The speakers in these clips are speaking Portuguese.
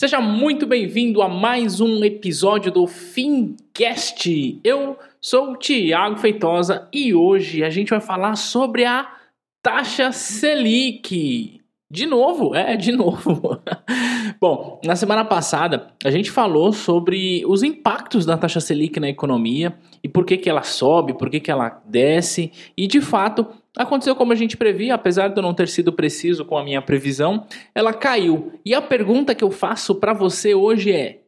Seja muito bem-vindo a mais um episódio do Fincast. Eu sou o Tiago Feitosa e hoje a gente vai falar sobre a taxa Selic. De novo, é, de novo. Bom, na semana passada a gente falou sobre os impactos da taxa Selic na economia e por que, que ela sobe, por que, que ela desce, e de fato Aconteceu como a gente previa, apesar de eu não ter sido preciso com a minha previsão, ela caiu. E a pergunta que eu faço para você hoje é: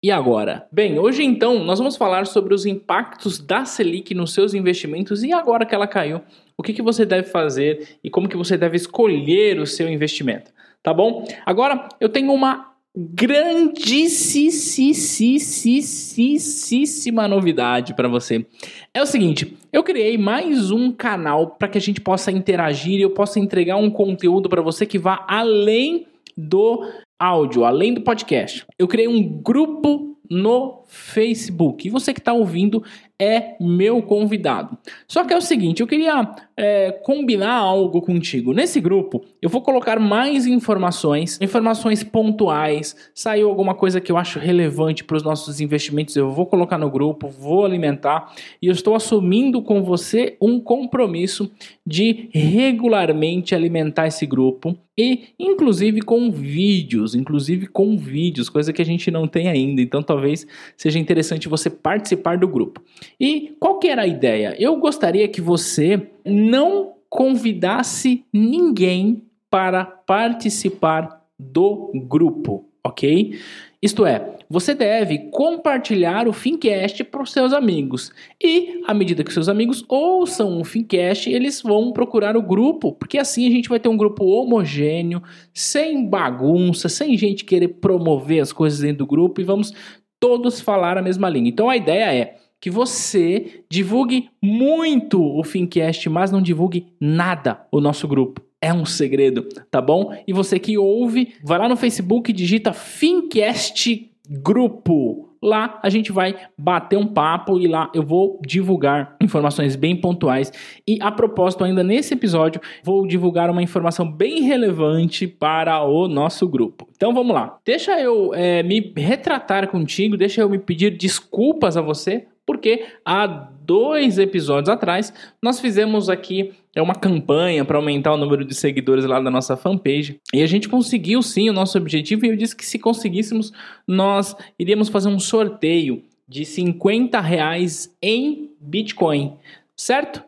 e agora? Bem, hoje então nós vamos falar sobre os impactos da Selic nos seus investimentos e agora que ela caiu, o que, que você deve fazer e como que você deve escolher o seu investimento, tá bom? Agora eu tenho uma grandíssima novidade para você. É o seguinte, eu criei mais um canal para que a gente possa interagir e eu possa entregar um conteúdo para você que vá além do áudio, além do podcast. Eu criei um grupo no Facebook. E você que está ouvindo é meu convidado. Só que é o seguinte, eu queria é, combinar algo contigo. Nesse grupo, eu vou colocar mais informações, informações pontuais. Saiu alguma coisa que eu acho relevante para os nossos investimentos, eu vou colocar no grupo, vou alimentar. E eu estou assumindo com você um compromisso de regularmente alimentar esse grupo e inclusive com vídeos, inclusive com vídeos, coisa que a gente não tem ainda. Então talvez seja interessante você participar do grupo. E qual que era a ideia? Eu gostaria que você não convidasse ninguém para participar do grupo, ok? Isto é, você deve compartilhar o Fincast para os seus amigos. E, à medida que seus amigos ouçam o Fincast, eles vão procurar o grupo, porque assim a gente vai ter um grupo homogêneo, sem bagunça, sem gente querer promover as coisas dentro do grupo e vamos todos falar a mesma língua. Então a ideia é que você divulgue muito o Fincast, mas não divulgue nada o nosso grupo. É um segredo, tá bom? E você que ouve, vai lá no Facebook e digita Fincast Grupo. Lá a gente vai bater um papo e lá eu vou divulgar informações bem pontuais. E a propósito, ainda nesse episódio, vou divulgar uma informação bem relevante para o nosso grupo. Então vamos lá. Deixa eu é, me retratar contigo, deixa eu me pedir desculpas a você porque há dois episódios atrás nós fizemos aqui é uma campanha para aumentar o número de seguidores lá da nossa fanpage. E a gente conseguiu sim o nosso objetivo. E eu disse que se conseguíssemos nós iríamos fazer um sorteio de 50 reais em Bitcoin, certo?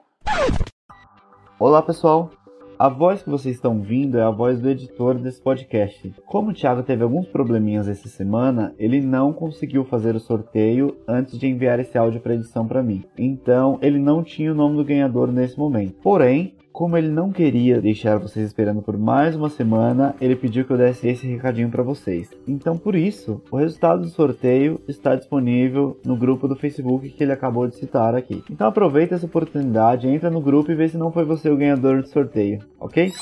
Olá pessoal, a voz que vocês estão ouvindo é a voz do editor desse podcast. Como o Thiago teve alguns probleminhas essa semana, ele não conseguiu fazer o sorteio antes de enviar esse áudio para edição para mim. Então, ele não tinha o nome do ganhador nesse momento. Porém, como ele não queria deixar vocês esperando por mais uma semana, ele pediu que eu desse esse recadinho para vocês. Então, por isso, o resultado do sorteio está disponível no grupo do Facebook que ele acabou de citar aqui. Então, aproveita essa oportunidade, entra no grupo e vê se não foi você o ganhador do sorteio, ok?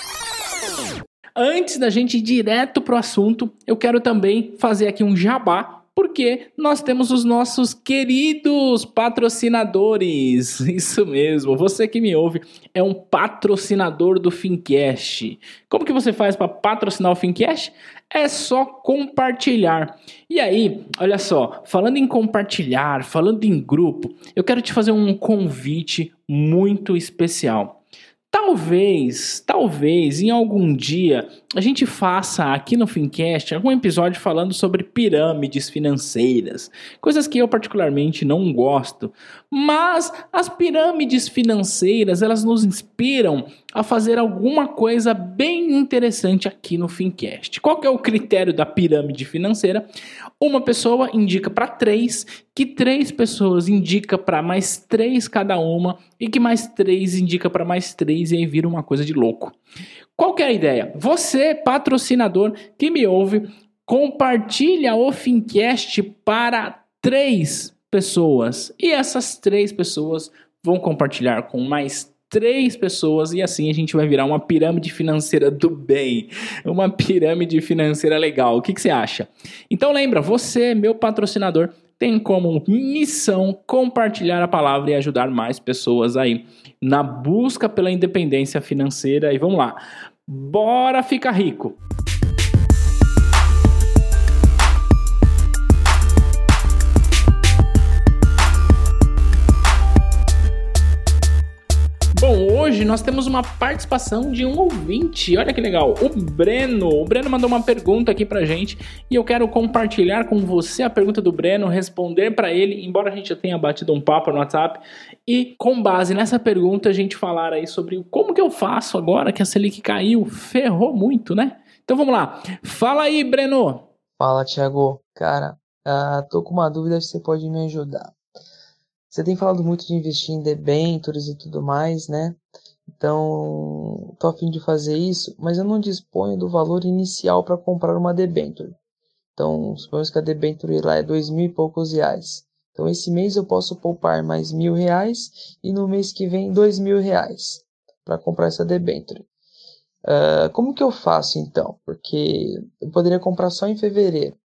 Antes da gente ir direto pro assunto, eu quero também fazer aqui um jabá porque nós temos os nossos queridos patrocinadores. Isso mesmo, você que me ouve é um patrocinador do Fincast. Como que você faz para patrocinar o Fincast? É só compartilhar. E aí, olha só, falando em compartilhar, falando em grupo, eu quero te fazer um convite muito especial. Talvez, talvez em algum dia a gente faça aqui no Fincast algum episódio falando sobre pirâmides financeiras, coisas que eu particularmente não gosto, mas as pirâmides financeiras, elas nos inspiram a fazer alguma coisa bem interessante aqui no Fincast. Qual é o critério da pirâmide financeira? Uma pessoa indica para três, que três pessoas indica para mais três cada uma e que mais três indica para mais três e aí vira uma coisa de louco. Qual é a ideia? Você, patrocinador que me ouve, compartilha o Fincast para três pessoas. E essas três pessoas vão compartilhar com mais três pessoas e assim a gente vai virar uma pirâmide financeira do bem, uma pirâmide financeira legal. O que, que você acha? Então lembra, você, meu patrocinador, tem como missão compartilhar a palavra e ajudar mais pessoas aí na busca pela independência financeira. E vamos lá, bora ficar rico! Nós temos uma participação de um ouvinte. Olha que legal, o Breno. O Breno mandou uma pergunta aqui pra gente e eu quero compartilhar com você a pergunta do Breno, responder para ele, embora a gente já tenha batido um papo no WhatsApp, e com base nessa pergunta a gente falar aí sobre como que eu faço agora que a Selic caiu, ferrou muito, né? Então vamos lá. Fala aí, Breno. Fala, Thiago. Cara, uh, tô com uma dúvida se você pode me ajudar. Você tem falado muito de investir em debentures e tudo mais, né? Então, tô a fim de fazer isso, mas eu não disponho do valor inicial para comprar uma debenture. Então, suponhamos que a debenture lá é dois mil e poucos reais. Então, esse mês eu posso poupar mais mil reais e no mês que vem dois mil reais para comprar essa debenture. Uh, como que eu faço então? Porque eu poderia comprar só em fevereiro.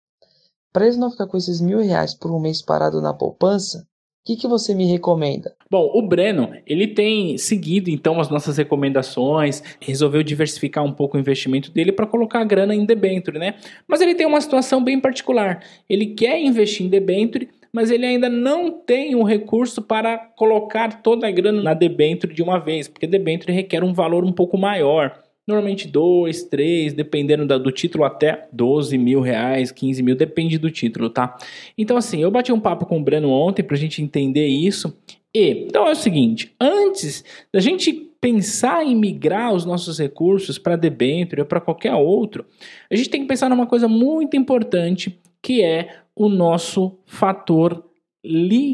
Para eles não ficar com esses mil reais por um mês parado na poupança, o que, que você me recomenda? Bom, o Breno, ele tem seguido então as nossas recomendações, resolveu diversificar um pouco o investimento dele para colocar a grana em debenture, né? Mas ele tem uma situação bem particular. Ele quer investir em debenture, mas ele ainda não tem um recurso para colocar toda a grana na debenture de uma vez, porque debenture requer um valor um pouco maior. Normalmente 2, 3, dependendo do título, até 12 mil reais, 15 mil, depende do título, tá? Então, assim, eu bati um papo com o Breno ontem pra gente entender isso. E, então é o seguinte, antes da gente pensar em migrar os nossos recursos para debênture ou para qualquer outro, a gente tem que pensar numa coisa muito importante, que é o nosso fator liquidez.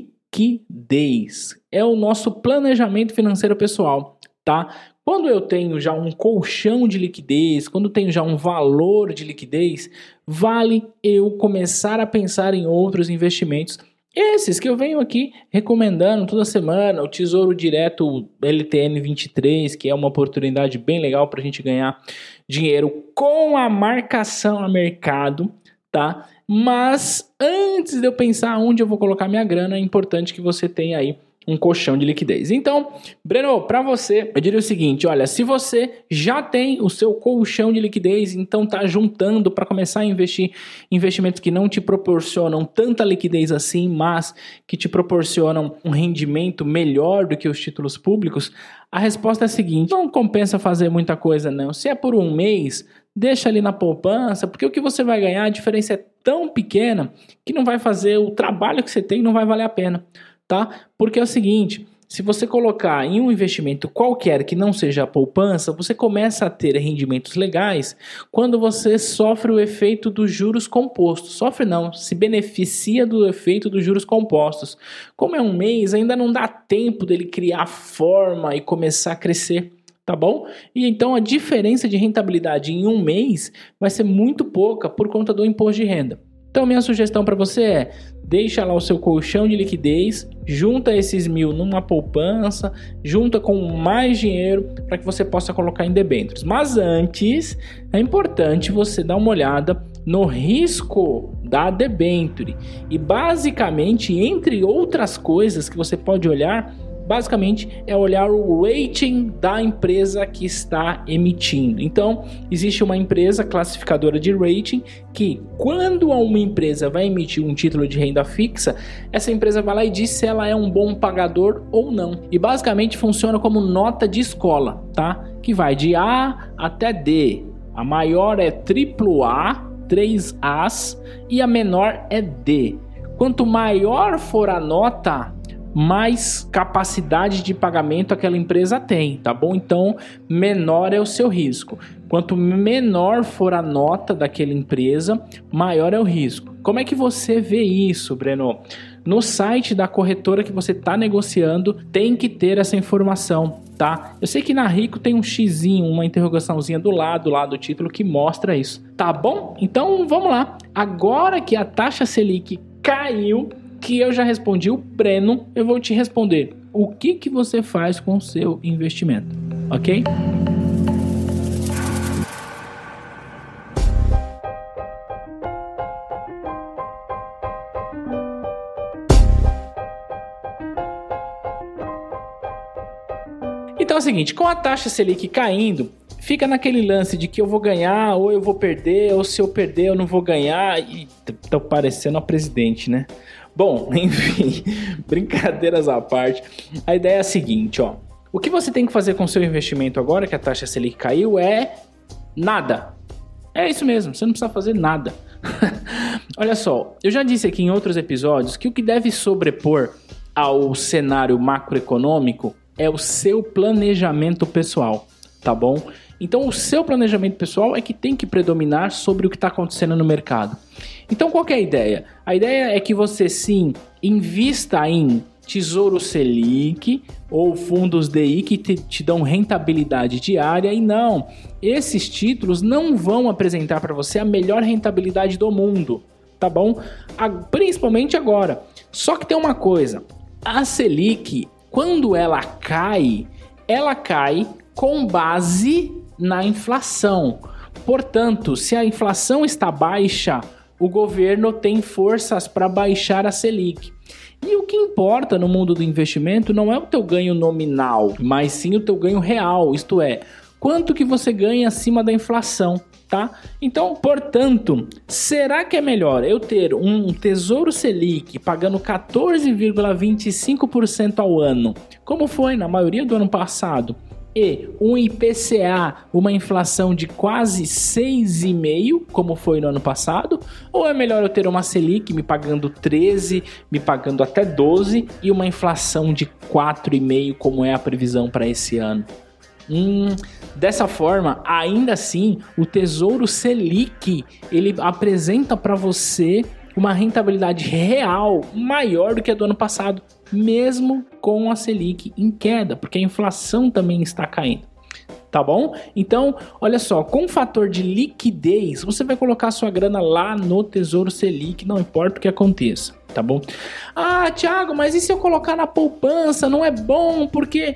É o nosso planejamento financeiro pessoal, tá? Quando eu tenho já um colchão de liquidez, quando tenho já um valor de liquidez, vale eu começar a pensar em outros investimentos. Esses que eu venho aqui recomendando toda semana, o Tesouro Direto LTN 23, que é uma oportunidade bem legal para a gente ganhar dinheiro com a marcação a mercado, tá? Mas antes de eu pensar onde eu vou colocar minha grana, é importante que você tenha aí um colchão de liquidez. Então, Breno, para você, eu diria o seguinte, olha, se você já tem o seu colchão de liquidez, então tá juntando para começar a investir investimentos que não te proporcionam tanta liquidez assim, mas que te proporcionam um rendimento melhor do que os títulos públicos, a resposta é a seguinte: não compensa fazer muita coisa não. Se é por um mês, deixa ali na poupança, porque o que você vai ganhar, a diferença é tão pequena que não vai fazer o trabalho que você tem, não vai valer a pena tá? Porque é o seguinte, se você colocar em um investimento qualquer que não seja a poupança, você começa a ter rendimentos legais quando você sofre o efeito dos juros compostos. Sofre não, se beneficia do efeito dos juros compostos. Como é um mês, ainda não dá tempo dele criar forma e começar a crescer tá bom? E então a diferença de rentabilidade em um mês vai ser muito pouca por conta do imposto de renda. Então minha sugestão para você é deixa lá o seu colchão de liquidez, junta esses mil numa poupança, junta com mais dinheiro para que você possa colocar em debêntures. Mas antes é importante você dar uma olhada no risco da debenture e basicamente entre outras coisas que você pode olhar basicamente é olhar o rating da empresa que está emitindo. Então, existe uma empresa classificadora de rating que, quando uma empresa vai emitir um título de renda fixa, essa empresa vai lá e diz se ela é um bom pagador ou não. E basicamente funciona como nota de escola, tá? Que vai de A até D. A maior é AAA, 3 As, e a menor é D. Quanto maior for a nota, mais capacidade de pagamento aquela empresa tem, tá bom? Então, menor é o seu risco. Quanto menor for a nota daquela empresa, maior é o risco. Como é que você vê isso, Breno? No site da corretora que você está negociando, tem que ter essa informação, tá? Eu sei que na Rico tem um xizinho, uma interrogaçãozinha do lado lá do título que mostra isso, tá bom? Então, vamos lá. Agora que a taxa Selic caiu, que eu já respondi o Breno, eu vou te responder o que, que você faz com o seu investimento, ok? Então é o seguinte, com a taxa Selic caindo, fica naquele lance de que eu vou ganhar ou eu vou perder, ou se eu perder eu não vou ganhar, e tô parecendo a presidente, né? Bom, enfim, brincadeiras à parte. A ideia é a seguinte, ó. O que você tem que fazer com seu investimento agora que a taxa Selic caiu é nada. É isso mesmo, você não precisa fazer nada. Olha só, eu já disse aqui em outros episódios que o que deve sobrepor ao cenário macroeconômico é o seu planejamento pessoal, tá bom? Então, o seu planejamento pessoal é que tem que predominar sobre o que está acontecendo no mercado. Então, qual é a ideia? A ideia é que você sim invista em Tesouro Selic ou fundos DI que te, te dão rentabilidade diária e não, esses títulos não vão apresentar para você a melhor rentabilidade do mundo, tá bom? A, principalmente agora. Só que tem uma coisa, a Selic, quando ela cai, ela cai com base na inflação. Portanto, se a inflação está baixa, o governo tem forças para baixar a Selic. E o que importa no mundo do investimento não é o teu ganho nominal, mas sim o teu ganho real, isto é, quanto que você ganha acima da inflação, tá? Então, portanto, será que é melhor eu ter um Tesouro Selic pagando 14,25% ao ano, como foi na maioria do ano passado? E um IPCA, uma inflação de quase 6,5, como foi no ano passado? Ou é melhor eu ter uma Selic me pagando 13, me pagando até 12 e uma inflação de 4,5, como é a previsão para esse ano? Hum, dessa forma, ainda assim, o Tesouro Selic, ele apresenta para você uma rentabilidade real maior do que a do ano passado, mesmo com a Selic em queda, porque a inflação também está caindo. Tá bom? Então, olha só, com o fator de liquidez, você vai colocar sua grana lá no Tesouro Selic, não importa o que aconteça, tá bom? Ah, Thiago, mas e se eu colocar na poupança? Não é bom porque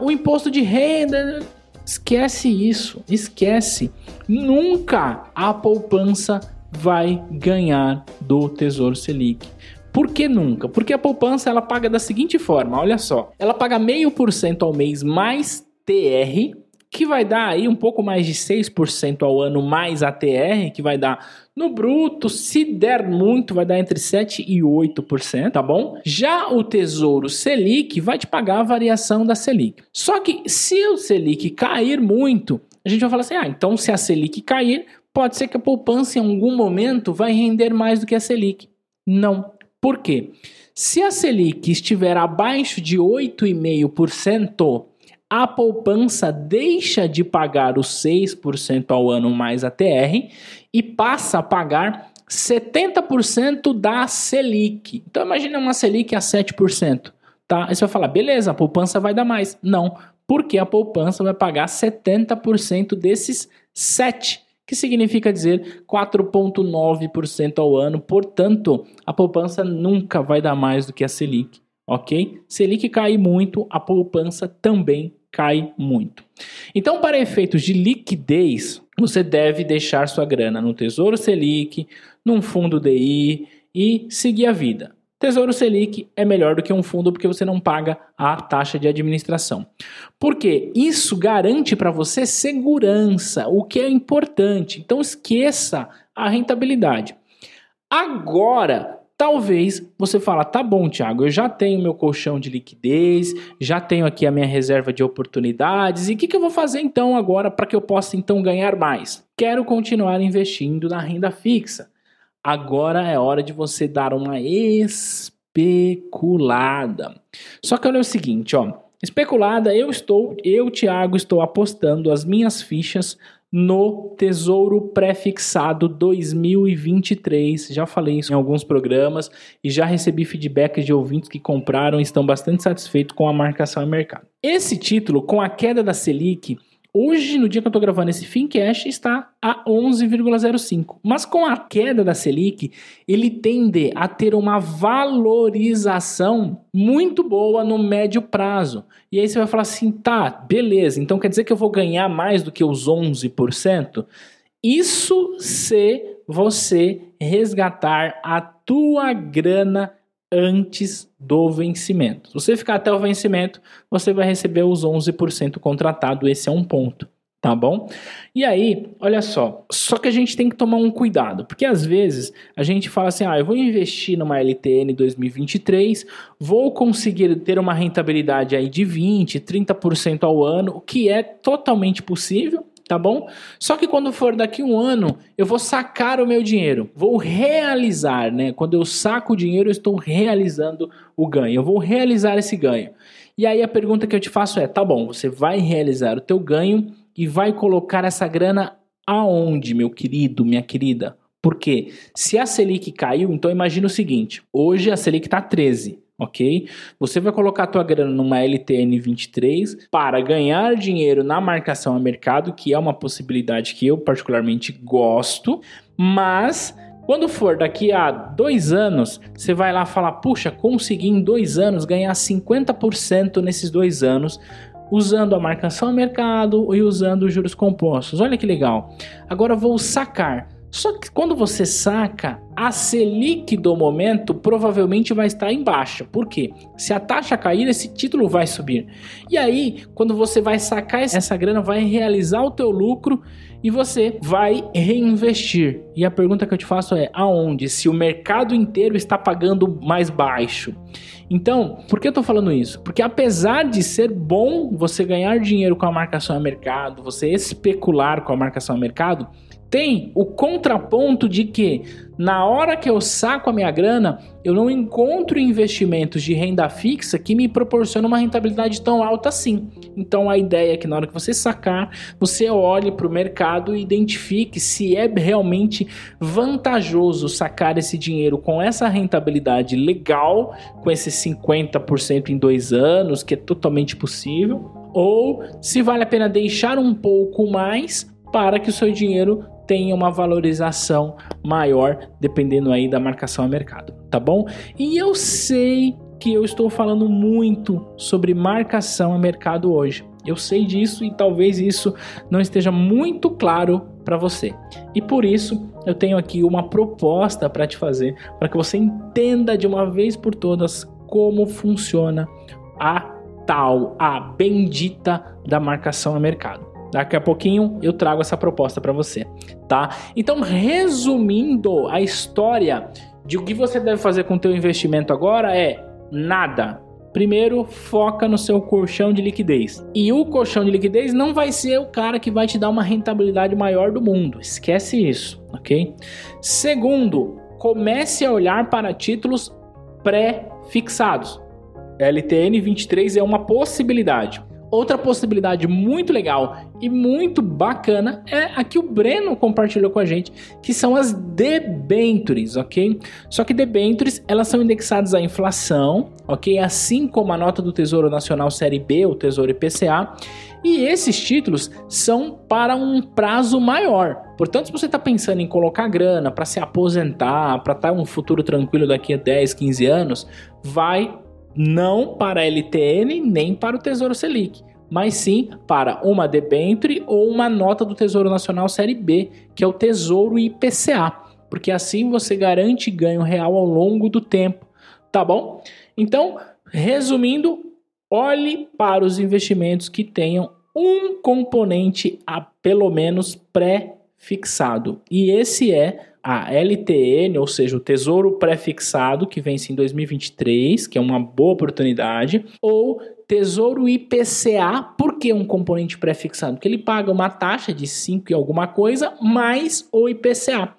o imposto de renda. Esquece isso, esquece. Nunca a poupança vai ganhar do Tesouro Selic. Por que nunca? Porque a poupança ela paga da seguinte forma, olha só. Ela paga meio por cento ao mês mais TR, que vai dar aí um pouco mais de 6% ao ano mais ATR, que vai dar no bruto, se der muito, vai dar entre 7 e 8%, tá bom? Já o Tesouro Selic vai te pagar a variação da Selic. Só que se o Selic cair muito, a gente vai falar assim: "Ah, então se a Selic cair, pode ser que a poupança em algum momento vai render mais do que a Selic". Não, por quê? Se a Selic estiver abaixo de 8,5%, a poupança deixa de pagar os 6% ao ano mais a TR e passa a pagar 70% da Selic. Então imagine uma Selic a 7%, tá? Aí você vai falar, beleza, a poupança vai dar mais. Não, porque a poupança vai pagar 70% desses 7 que significa dizer 4,9% ao ano. Portanto, a poupança nunca vai dar mais do que a Selic, ok? Selic cai muito, a poupança também cai muito. Então, para efeitos de liquidez, você deve deixar sua grana no Tesouro Selic, num fundo DI e seguir a vida. Tesouro Selic é melhor do que um fundo porque você não paga a taxa de administração. Porque isso garante para você segurança, o que é importante. Então esqueça a rentabilidade. Agora, talvez você fala, tá bom, Thiago, eu já tenho meu colchão de liquidez, já tenho aqui a minha reserva de oportunidades, e o que, que eu vou fazer então agora para que eu possa então ganhar mais? Quero continuar investindo na renda fixa. Agora é hora de você dar uma especulada. Só que olha o seguinte, ó. Especulada, eu estou, eu, Thiago, estou apostando as minhas fichas no Tesouro Prefixado 2023. Já falei isso em alguns programas e já recebi feedbacks de ouvintes que compraram e estão bastante satisfeitos com a marcação em mercado. Esse título, com a queda da Selic, Hoje, no dia que eu estou gravando esse Fincast, está a 11,05. Mas com a queda da Selic, ele tende a ter uma valorização muito boa no médio prazo. E aí você vai falar assim, tá, beleza, então quer dizer que eu vou ganhar mais do que os 11%? Isso se você resgatar a tua grana antes do vencimento. Se você ficar até o vencimento, você vai receber os 11% contratado, esse é um ponto, tá bom? E aí, olha só, só que a gente tem que tomar um cuidado, porque às vezes a gente fala assim: ah, eu vou investir numa LTN 2023, vou conseguir ter uma rentabilidade aí de 20, 30% ao ano, o que é totalmente possível. Tá bom? Só que quando for daqui um ano, eu vou sacar o meu dinheiro, vou realizar, né? Quando eu saco o dinheiro, eu estou realizando o ganho, eu vou realizar esse ganho. E aí a pergunta que eu te faço é: tá bom, você vai realizar o teu ganho e vai colocar essa grana aonde, meu querido, minha querida? Porque se a Selic caiu, então imagina o seguinte: hoje a Selic está 13, ok? Você vai colocar a tua grana numa LTN 23 para ganhar dinheiro na marcação a mercado, que é uma possibilidade que eu particularmente gosto, mas quando for daqui a dois anos, você vai lá falar: puxa, consegui em dois anos ganhar 50% nesses dois anos usando a marcação a mercado e usando os juros compostos. Olha que legal. Agora vou sacar. Só que quando você saca, a Selic do momento provavelmente vai estar em baixa. Por quê? Se a taxa cair, esse título vai subir. E aí, quando você vai sacar essa grana, vai realizar o teu lucro e você vai reinvestir. E a pergunta que eu te faço é: aonde? Se o mercado inteiro está pagando mais baixo. Então, por que eu estou falando isso? Porque apesar de ser bom você ganhar dinheiro com a marcação a mercado, você especular com a marcação a mercado, tem o contraponto de que na hora que eu saco a minha grana, eu não encontro investimentos de renda fixa que me proporcionam uma rentabilidade tão alta assim. Então a ideia é que na hora que você sacar, você olhe para o mercado e identifique se é realmente vantajoso sacar esse dinheiro com essa rentabilidade legal, com esses 50% em dois anos, que é totalmente possível, ou se vale a pena deixar um pouco mais para que o seu dinheiro tenha uma valorização maior, dependendo aí da marcação a mercado, tá bom? E eu sei que eu estou falando muito sobre marcação a mercado hoje. Eu sei disso e talvez isso não esteja muito claro para você. E por isso eu tenho aqui uma proposta para te fazer, para que você entenda de uma vez por todas como funciona a tal, a bendita da marcação a mercado. Daqui a pouquinho eu trago essa proposta para você, tá? Então, resumindo a história de o que você deve fazer com o teu investimento agora é nada. Primeiro, foca no seu colchão de liquidez. E o colchão de liquidez não vai ser o cara que vai te dar uma rentabilidade maior do mundo. Esquece isso, ok? Segundo, comece a olhar para títulos pré-fixados. LTN 23 é uma possibilidade. Outra possibilidade muito legal e muito bacana é a que o Breno compartilhou com a gente, que são as debentures, ok? Só que debentures, elas são indexadas à inflação, ok? Assim como a nota do Tesouro Nacional Série B, o Tesouro IPCA, e esses títulos são para um prazo maior. Portanto, se você está pensando em colocar grana para se aposentar, para estar tá um futuro tranquilo daqui a 10, 15 anos, vai não para a LTN nem para o Tesouro Selic, mas sim para uma debenture ou uma nota do Tesouro Nacional Série B, que é o Tesouro IPCA, porque assim você garante ganho real ao longo do tempo, tá bom? Então, resumindo, olhe para os investimentos que tenham um componente a pelo menos pré-fixado. E esse é a LTN, ou seja, o Tesouro Prefixado, que vence em 2023, que é uma boa oportunidade, ou Tesouro IPCA, por que um componente prefixado? Porque ele paga uma taxa de 5 e alguma coisa mais o IPCA.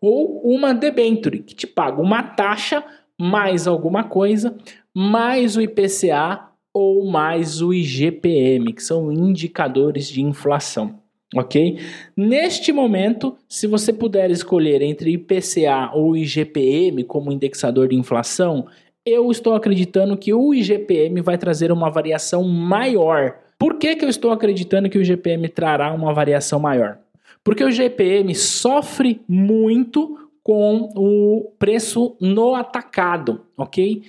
Ou uma debenture, que te paga uma taxa mais alguma coisa, mais o IPCA ou mais o IGPM, que são indicadores de inflação ok? Neste momento, se você puder escolher entre IPCA ou IGPM como indexador de inflação, eu estou acreditando que o IGPM vai trazer uma variação maior. Por que, que eu estou acreditando que o IGPM trará uma variação maior? Porque o IGPM sofre muito com o preço no atacado, ok?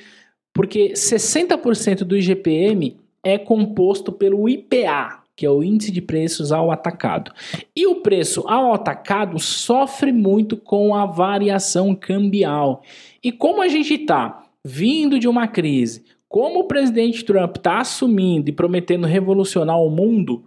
Porque 60% do IGPM é composto pelo IPA, que é o índice de preços ao atacado. E o preço ao atacado sofre muito com a variação cambial. E como a gente está vindo de uma crise, como o presidente Trump está assumindo e prometendo revolucionar o mundo,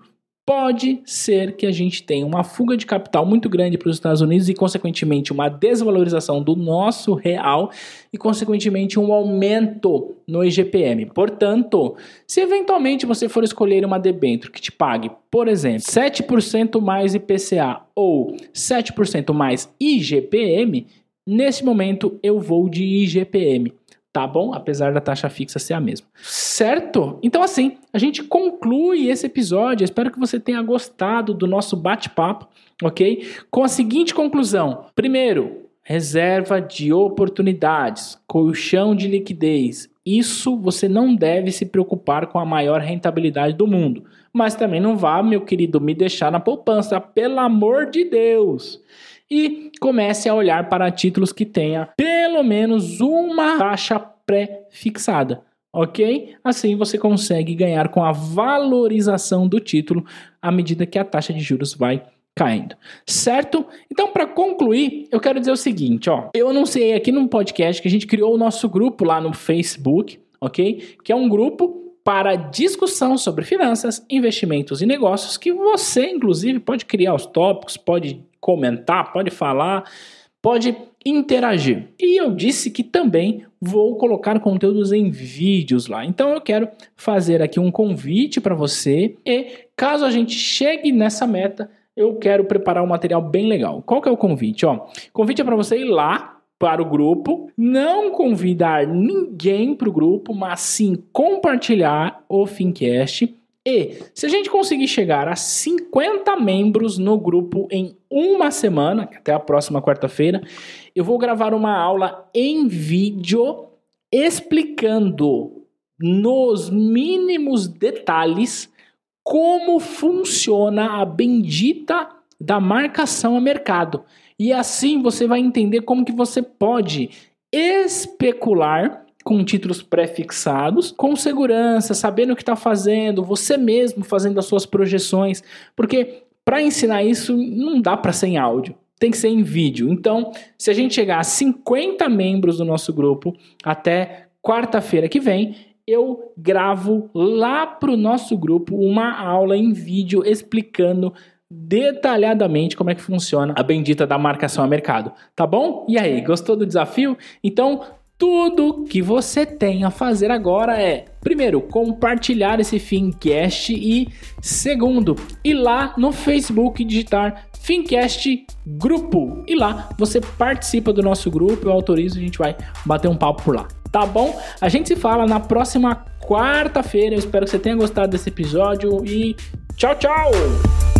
pode ser que a gente tenha uma fuga de capital muito grande para os Estados Unidos e, consequentemente, uma desvalorização do nosso real e, consequentemente, um aumento no IGPM. Portanto, se eventualmente você for escolher uma debênture que te pague, por exemplo, 7% mais IPCA ou 7% mais IGPM, nesse momento eu vou de IGPM tá bom? Apesar da taxa fixa ser a mesma. Certo? Então, assim, a gente conclui esse episódio. Espero que você tenha gostado do nosso bate-papo, ok? Com a seguinte conclusão: primeiro, reserva de oportunidades, colchão de liquidez. Isso você não deve se preocupar com a maior rentabilidade do mundo. Mas também não vá, meu querido, me deixar na poupança, pelo amor de Deus e comece a olhar para títulos que tenha pelo menos uma taxa pré-fixada. Ok? Assim você consegue ganhar com a valorização do título à medida que a taxa de juros vai caindo, certo? Então, para concluir, eu quero dizer o seguinte, ó. Eu anunciei aqui no podcast que a gente criou o nosso grupo lá no Facebook, ok? Que é um grupo para discussão sobre finanças, investimentos e negócios que você, inclusive, pode criar os tópicos, pode comentar, pode falar, pode interagir. E eu disse que também vou colocar conteúdos em vídeos lá. Então eu quero fazer aqui um convite para você e caso a gente chegue nessa meta, eu quero preparar um material bem legal. Qual que é o convite? Ó, convite é para você ir lá para o grupo, não convidar ninguém para o grupo, mas sim compartilhar o Fincast e se a gente conseguir chegar a 50 membros no grupo em uma semana, até a próxima quarta-feira, eu vou gravar uma aula em vídeo explicando nos mínimos detalhes como funciona a bendita da marcação a mercado. E assim você vai entender como que você pode especular com títulos pré-fixados, com segurança, sabendo o que está fazendo, você mesmo fazendo as suas projeções, porque para ensinar isso não dá para ser em áudio, tem que ser em vídeo. Então, se a gente chegar a 50 membros do nosso grupo até quarta-feira que vem, eu gravo lá para o nosso grupo uma aula em vídeo explicando detalhadamente como é que funciona a bendita da marcação a mercado, tá bom? E aí, gostou do desafio? Então, tudo que você tem a fazer agora é, primeiro, compartilhar esse Fincast e, segundo, ir lá no Facebook digitar Fincast Grupo. E lá você participa do nosso grupo, eu autorizo, a gente vai bater um papo por lá. Tá bom? A gente se fala na próxima quarta-feira. Eu espero que você tenha gostado desse episódio e tchau, tchau!